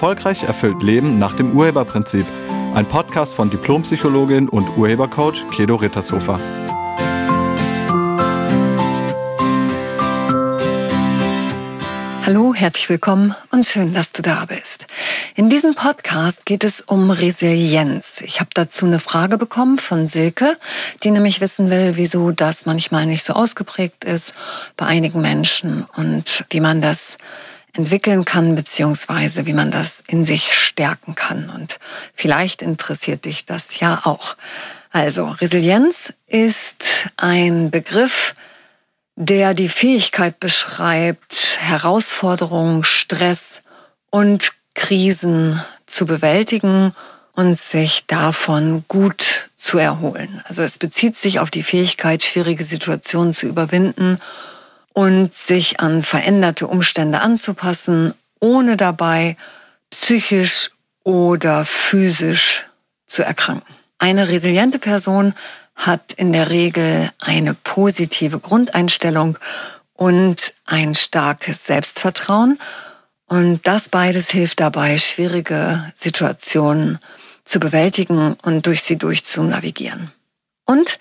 Erfolgreich erfüllt Leben nach dem Urheberprinzip. Ein Podcast von Diplompsychologin und Urhebercoach Kedo Rittershofer. Hallo, herzlich willkommen und schön, dass du da bist. In diesem Podcast geht es um Resilienz. Ich habe dazu eine Frage bekommen von Silke, die nämlich wissen will, wieso das manchmal nicht so ausgeprägt ist bei einigen Menschen und wie man das entwickeln kann, beziehungsweise wie man das in sich stärken kann. Und vielleicht interessiert dich das ja auch. Also, Resilienz ist ein Begriff, der die Fähigkeit beschreibt, Herausforderungen, Stress und Krisen zu bewältigen und sich davon gut zu erholen. Also es bezieht sich auf die Fähigkeit, schwierige Situationen zu überwinden und sich an veränderte Umstände anzupassen, ohne dabei psychisch oder physisch zu erkranken. Eine resiliente Person hat in der Regel eine positive Grundeinstellung und ein starkes Selbstvertrauen. Und das beides hilft dabei, schwierige Situationen zu bewältigen und durch sie durchzunavigieren. Und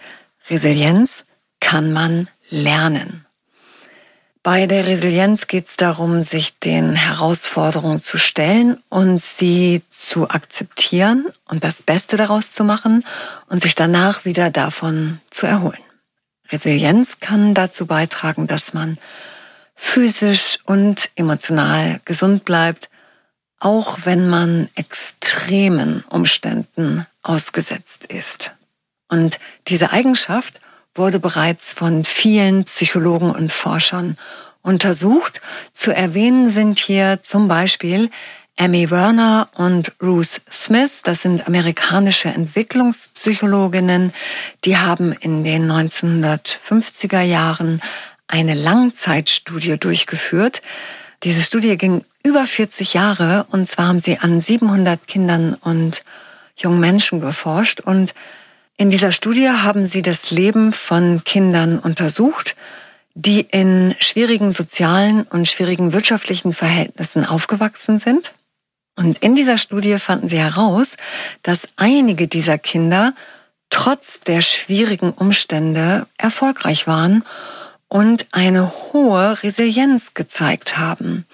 Resilienz kann man lernen. Bei der Resilienz geht es darum, sich den Herausforderungen zu stellen und sie zu akzeptieren und das Beste daraus zu machen und sich danach wieder davon zu erholen. Resilienz kann dazu beitragen, dass man physisch und emotional gesund bleibt, auch wenn man extremen Umständen ausgesetzt ist. Und diese Eigenschaft wurde bereits von vielen Psychologen und Forschern untersucht. Zu erwähnen sind hier zum Beispiel Amy Werner und Ruth Smith, das sind amerikanische Entwicklungspsychologinnen, die haben in den 1950er Jahren eine Langzeitstudie durchgeführt. Diese Studie ging über 40 Jahre und zwar haben sie an 700 Kindern und jungen Menschen geforscht und in dieser Studie haben sie das Leben von Kindern untersucht, die in schwierigen sozialen und schwierigen wirtschaftlichen Verhältnissen aufgewachsen sind. Und in dieser Studie fanden sie heraus, dass einige dieser Kinder trotz der schwierigen Umstände erfolgreich waren und eine hohe Resilienz gezeigt haben.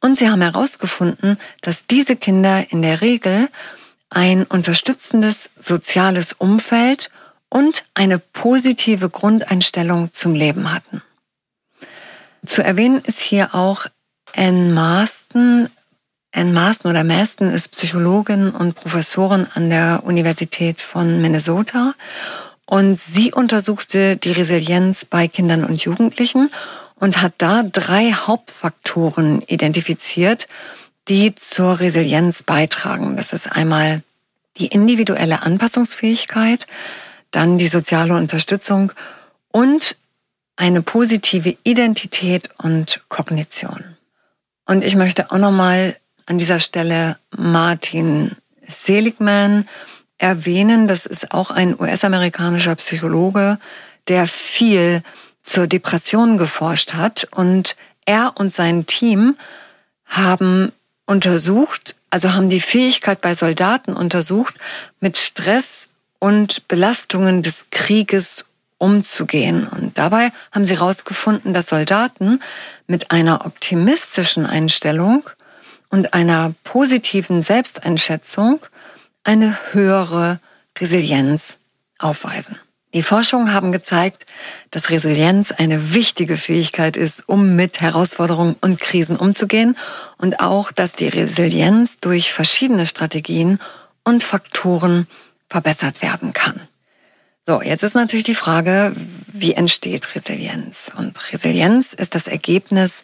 Und sie haben herausgefunden, dass diese Kinder in der Regel ein unterstützendes soziales Umfeld und eine positive Grundeinstellung zum Leben hatten. Zu erwähnen ist hier auch Anne Marston. Anne Marston oder Maston ist Psychologin und Professorin an der Universität von Minnesota und sie untersuchte die Resilienz bei Kindern und Jugendlichen und hat da drei Hauptfaktoren identifiziert, die zur Resilienz beitragen. Das ist einmal die individuelle Anpassungsfähigkeit, dann die soziale Unterstützung und eine positive Identität und Kognition. Und ich möchte auch nochmal an dieser Stelle Martin Seligman erwähnen. Das ist auch ein US-amerikanischer Psychologe, der viel zur Depression geforscht hat. Und er und sein Team haben untersucht, also haben die Fähigkeit bei Soldaten untersucht, mit Stress und Belastungen des Krieges umzugehen. Und dabei haben sie herausgefunden, dass Soldaten mit einer optimistischen Einstellung und einer positiven Selbsteinschätzung eine höhere Resilienz aufweisen. Die Forschungen haben gezeigt, dass Resilienz eine wichtige Fähigkeit ist, um mit Herausforderungen und Krisen umzugehen und auch, dass die Resilienz durch verschiedene Strategien und Faktoren verbessert werden kann. So, jetzt ist natürlich die Frage, wie entsteht Resilienz? Und Resilienz ist das Ergebnis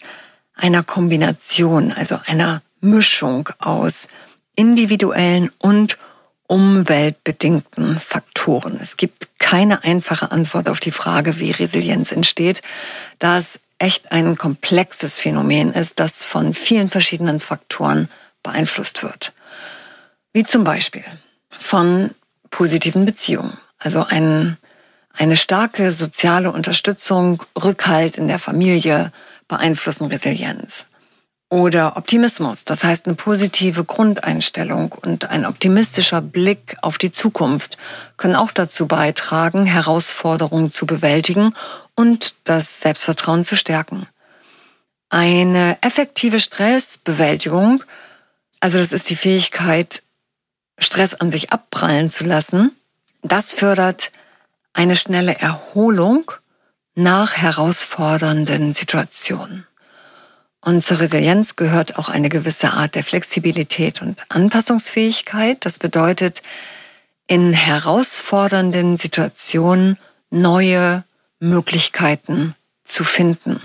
einer Kombination, also einer Mischung aus individuellen und umweltbedingten Faktoren. Es gibt keine einfache Antwort auf die Frage, wie Resilienz entsteht, da es echt ein komplexes Phänomen ist, das von vielen verschiedenen Faktoren beeinflusst wird. Wie zum Beispiel von positiven Beziehungen, also ein, eine starke soziale Unterstützung, Rückhalt in der Familie beeinflussen Resilienz. Oder Optimismus, das heißt eine positive Grundeinstellung und ein optimistischer Blick auf die Zukunft können auch dazu beitragen, Herausforderungen zu bewältigen und das Selbstvertrauen zu stärken. Eine effektive Stressbewältigung, also das ist die Fähigkeit, Stress an sich abprallen zu lassen, das fördert eine schnelle Erholung nach herausfordernden Situationen. Und zur Resilienz gehört auch eine gewisse Art der Flexibilität und Anpassungsfähigkeit. Das bedeutet, in herausfordernden Situationen neue Möglichkeiten zu finden.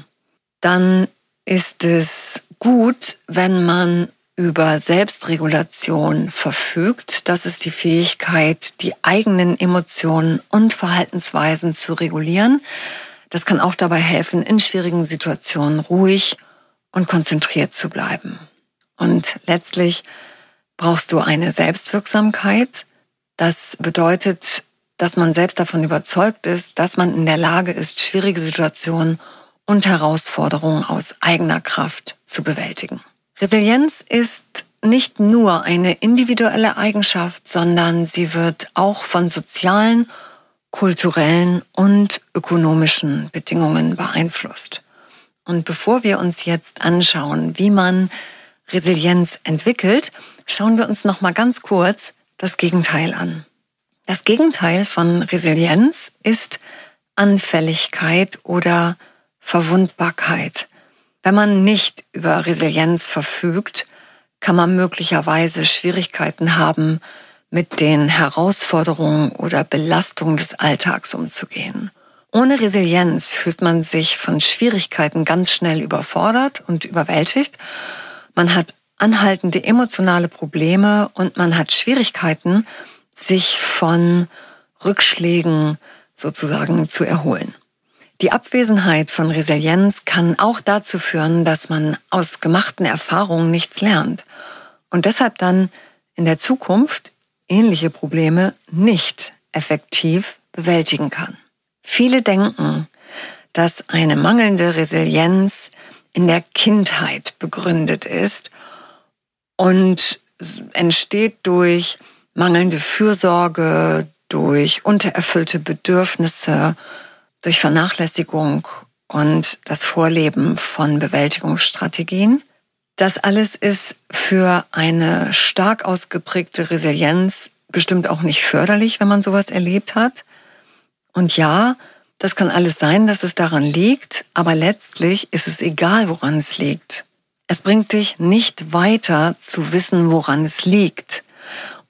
Dann ist es gut, wenn man über Selbstregulation verfügt. Das ist die Fähigkeit, die eigenen Emotionen und Verhaltensweisen zu regulieren. Das kann auch dabei helfen, in schwierigen Situationen ruhig und konzentriert zu bleiben. Und letztlich brauchst du eine Selbstwirksamkeit. Das bedeutet, dass man selbst davon überzeugt ist, dass man in der Lage ist, schwierige Situationen und Herausforderungen aus eigener Kraft zu bewältigen. Resilienz ist nicht nur eine individuelle Eigenschaft, sondern sie wird auch von sozialen, kulturellen und ökonomischen Bedingungen beeinflusst. Und bevor wir uns jetzt anschauen, wie man Resilienz entwickelt, schauen wir uns noch mal ganz kurz das Gegenteil an. Das Gegenteil von Resilienz ist Anfälligkeit oder Verwundbarkeit. Wenn man nicht über Resilienz verfügt, kann man möglicherweise Schwierigkeiten haben, mit den Herausforderungen oder Belastungen des Alltags umzugehen. Ohne Resilienz fühlt man sich von Schwierigkeiten ganz schnell überfordert und überwältigt. Man hat anhaltende emotionale Probleme und man hat Schwierigkeiten, sich von Rückschlägen sozusagen zu erholen. Die Abwesenheit von Resilienz kann auch dazu führen, dass man aus gemachten Erfahrungen nichts lernt und deshalb dann in der Zukunft ähnliche Probleme nicht effektiv bewältigen kann. Viele denken, dass eine mangelnde Resilienz in der Kindheit begründet ist und entsteht durch mangelnde Fürsorge, durch untererfüllte Bedürfnisse, durch Vernachlässigung und das Vorleben von Bewältigungsstrategien. Das alles ist für eine stark ausgeprägte Resilienz bestimmt auch nicht förderlich, wenn man sowas erlebt hat. Und ja, das kann alles sein, dass es daran liegt, aber letztlich ist es egal, woran es liegt. Es bringt dich nicht weiter zu wissen, woran es liegt.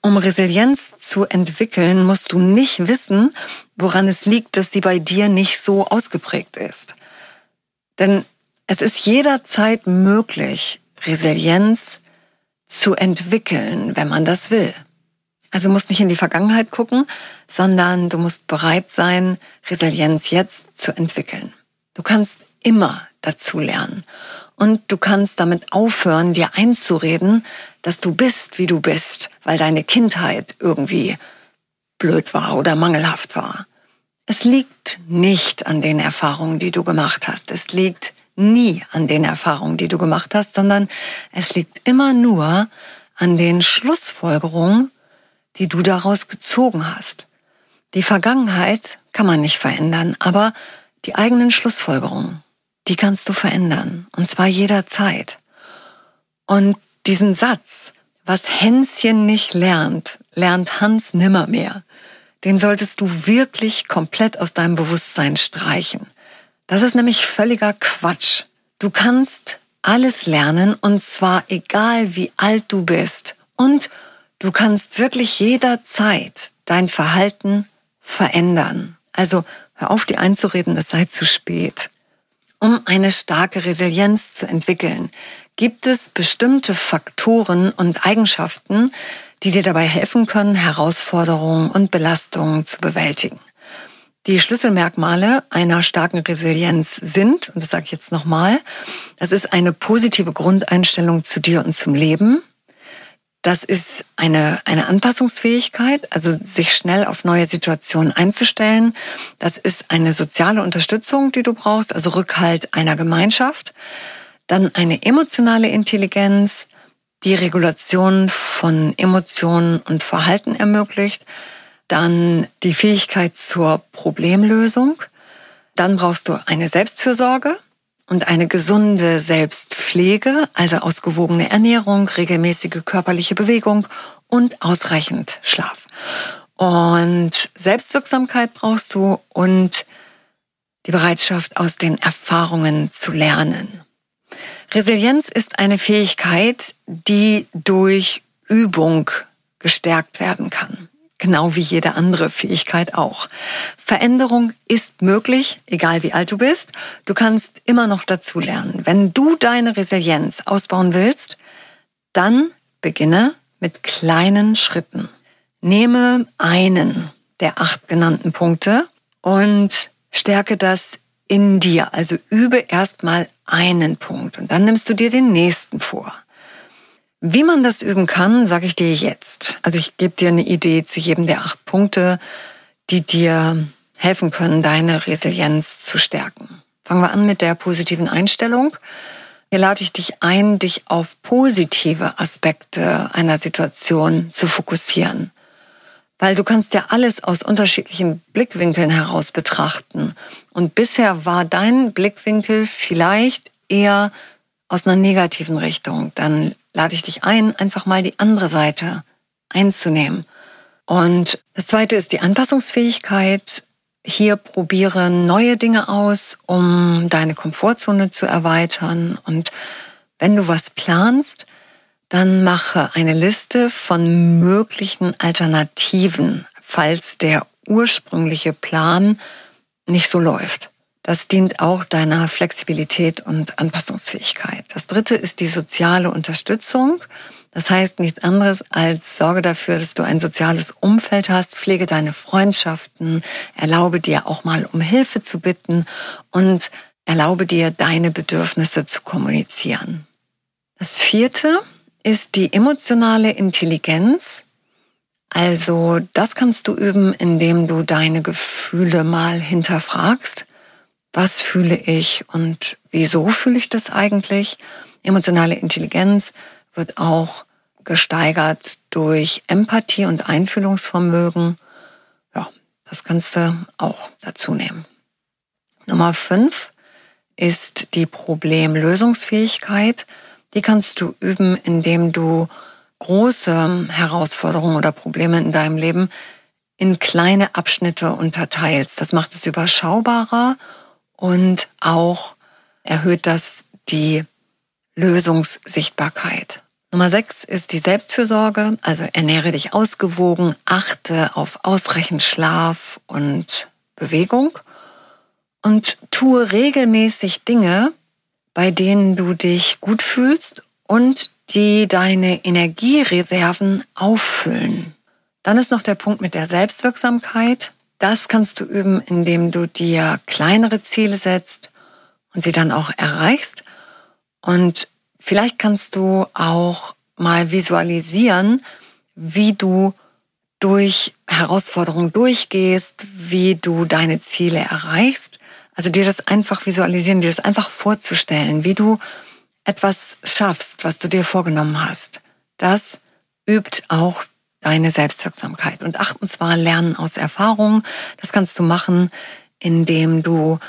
Um Resilienz zu entwickeln, musst du nicht wissen, woran es liegt, dass sie bei dir nicht so ausgeprägt ist. Denn es ist jederzeit möglich, Resilienz zu entwickeln, wenn man das will. Also du musst nicht in die Vergangenheit gucken, sondern du musst bereit sein, Resilienz jetzt zu entwickeln. Du kannst immer dazu lernen. Und du kannst damit aufhören, dir einzureden, dass du bist, wie du bist, weil deine Kindheit irgendwie blöd war oder mangelhaft war. Es liegt nicht an den Erfahrungen, die du gemacht hast. Es liegt nie an den Erfahrungen, die du gemacht hast, sondern es liegt immer nur an den Schlussfolgerungen, die du daraus gezogen hast. Die Vergangenheit kann man nicht verändern, aber die eigenen Schlussfolgerungen, die kannst du verändern. Und zwar jederzeit. Und diesen Satz, was Hänschen nicht lernt, lernt Hans nimmermehr. Den solltest du wirklich komplett aus deinem Bewusstsein streichen. Das ist nämlich völliger Quatsch. Du kannst alles lernen und zwar egal wie alt du bist. Und du kannst wirklich jederzeit dein Verhalten verändern. Also hör auf, dir einzureden, es sei zu spät. Um eine starke Resilienz zu entwickeln, gibt es bestimmte Faktoren und Eigenschaften, die dir dabei helfen können, Herausforderungen und Belastungen zu bewältigen. Die Schlüsselmerkmale einer starken Resilienz sind, und das sage ich jetzt nochmal, das ist eine positive Grundeinstellung zu dir und zum Leben. Das ist eine, eine Anpassungsfähigkeit, also sich schnell auf neue Situationen einzustellen. Das ist eine soziale Unterstützung, die du brauchst, also Rückhalt einer Gemeinschaft. Dann eine emotionale Intelligenz, die Regulation von Emotionen und Verhalten ermöglicht. Dann die Fähigkeit zur Problemlösung. Dann brauchst du eine Selbstfürsorge und eine gesunde Selbstpflege, also ausgewogene Ernährung, regelmäßige körperliche Bewegung und ausreichend Schlaf. Und Selbstwirksamkeit brauchst du und die Bereitschaft, aus den Erfahrungen zu lernen. Resilienz ist eine Fähigkeit, die durch Übung gestärkt werden kann. Genau wie jede andere Fähigkeit auch. Veränderung ist möglich, egal wie alt du bist. Du kannst immer noch dazulernen. Wenn du deine Resilienz ausbauen willst, dann beginne mit kleinen Schritten. Nehme einen der acht genannten Punkte und stärke das in dir. Also übe erstmal einen Punkt und dann nimmst du dir den nächsten vor. Wie man das üben kann, sage ich dir jetzt. Also ich gebe dir eine Idee zu jedem der acht Punkte, die dir helfen können, deine Resilienz zu stärken. Fangen wir an mit der positiven Einstellung. Hier lade ich dich ein, dich auf positive Aspekte einer Situation zu fokussieren weil du kannst ja alles aus unterschiedlichen Blickwinkeln heraus betrachten. Und bisher war dein Blickwinkel vielleicht eher aus einer negativen Richtung. Dann lade ich dich ein, einfach mal die andere Seite einzunehmen. Und das zweite ist die Anpassungsfähigkeit. Hier probiere neue Dinge aus, um deine Komfortzone zu erweitern. Und wenn du was planst, dann mache eine Liste von möglichen Alternativen, falls der ursprüngliche Plan nicht so läuft. Das dient auch deiner Flexibilität und Anpassungsfähigkeit. Das dritte ist die soziale Unterstützung. Das heißt nichts anderes als sorge dafür, dass du ein soziales Umfeld hast, pflege deine Freundschaften, erlaube dir auch mal um Hilfe zu bitten und erlaube dir deine Bedürfnisse zu kommunizieren. Das vierte ist die emotionale Intelligenz. Also das kannst du üben, indem du deine Gefühle mal hinterfragst. Was fühle ich und wieso fühle ich das eigentlich? Emotionale Intelligenz wird auch gesteigert durch Empathie und Einfühlungsvermögen. Ja, das kannst du auch dazu nehmen. Nummer fünf ist die Problemlösungsfähigkeit. Die kannst du üben, indem du große Herausforderungen oder Probleme in deinem Leben in kleine Abschnitte unterteilst. Das macht es überschaubarer und auch erhöht das die Lösungssichtbarkeit. Nummer sechs ist die Selbstfürsorge, also ernähre dich ausgewogen, achte auf ausreichend Schlaf und Bewegung und tue regelmäßig Dinge, bei denen du dich gut fühlst und die deine Energiereserven auffüllen. Dann ist noch der Punkt mit der Selbstwirksamkeit. Das kannst du üben, indem du dir kleinere Ziele setzt und sie dann auch erreichst. Und vielleicht kannst du auch mal visualisieren, wie du durch Herausforderungen durchgehst, wie du deine Ziele erreichst also dir das einfach visualisieren, dir das einfach vorzustellen, wie du etwas schaffst, was du dir vorgenommen hast. Das übt auch deine Selbstwirksamkeit. Und achtens war Lernen aus Erfahrung. Das kannst du machen, indem du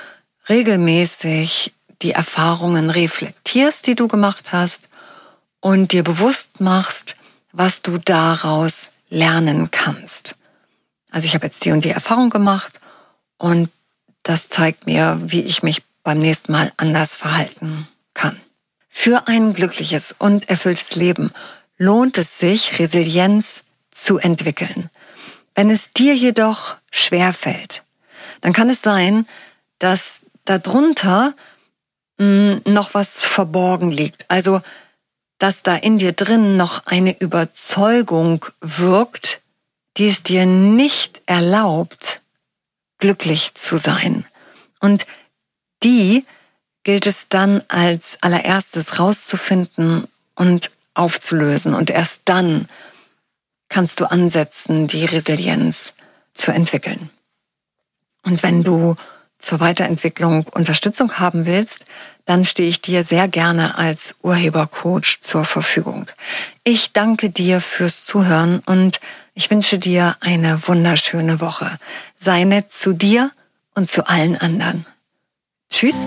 regelmäßig die Erfahrungen reflektierst, die du gemacht hast und dir bewusst machst, was du daraus lernen kannst. Also ich habe jetzt die und die Erfahrung gemacht und das zeigt mir, wie ich mich beim nächsten Mal anders verhalten kann. Für ein glückliches und erfülltes Leben lohnt es sich, Resilienz zu entwickeln. Wenn es dir jedoch schwer fällt, dann kann es sein, dass darunter hm, noch was verborgen liegt. Also, dass da in dir drin noch eine Überzeugung wirkt, die es dir nicht erlaubt, glücklich zu sein. Und die gilt es dann als allererstes rauszufinden und aufzulösen. Und erst dann kannst du ansetzen, die Resilienz zu entwickeln. Und wenn du zur Weiterentwicklung Unterstützung haben willst, dann stehe ich dir sehr gerne als Urhebercoach zur Verfügung. Ich danke dir fürs Zuhören und ich wünsche dir eine wunderschöne Woche. Sei nett zu dir und zu allen anderen. Tschüss.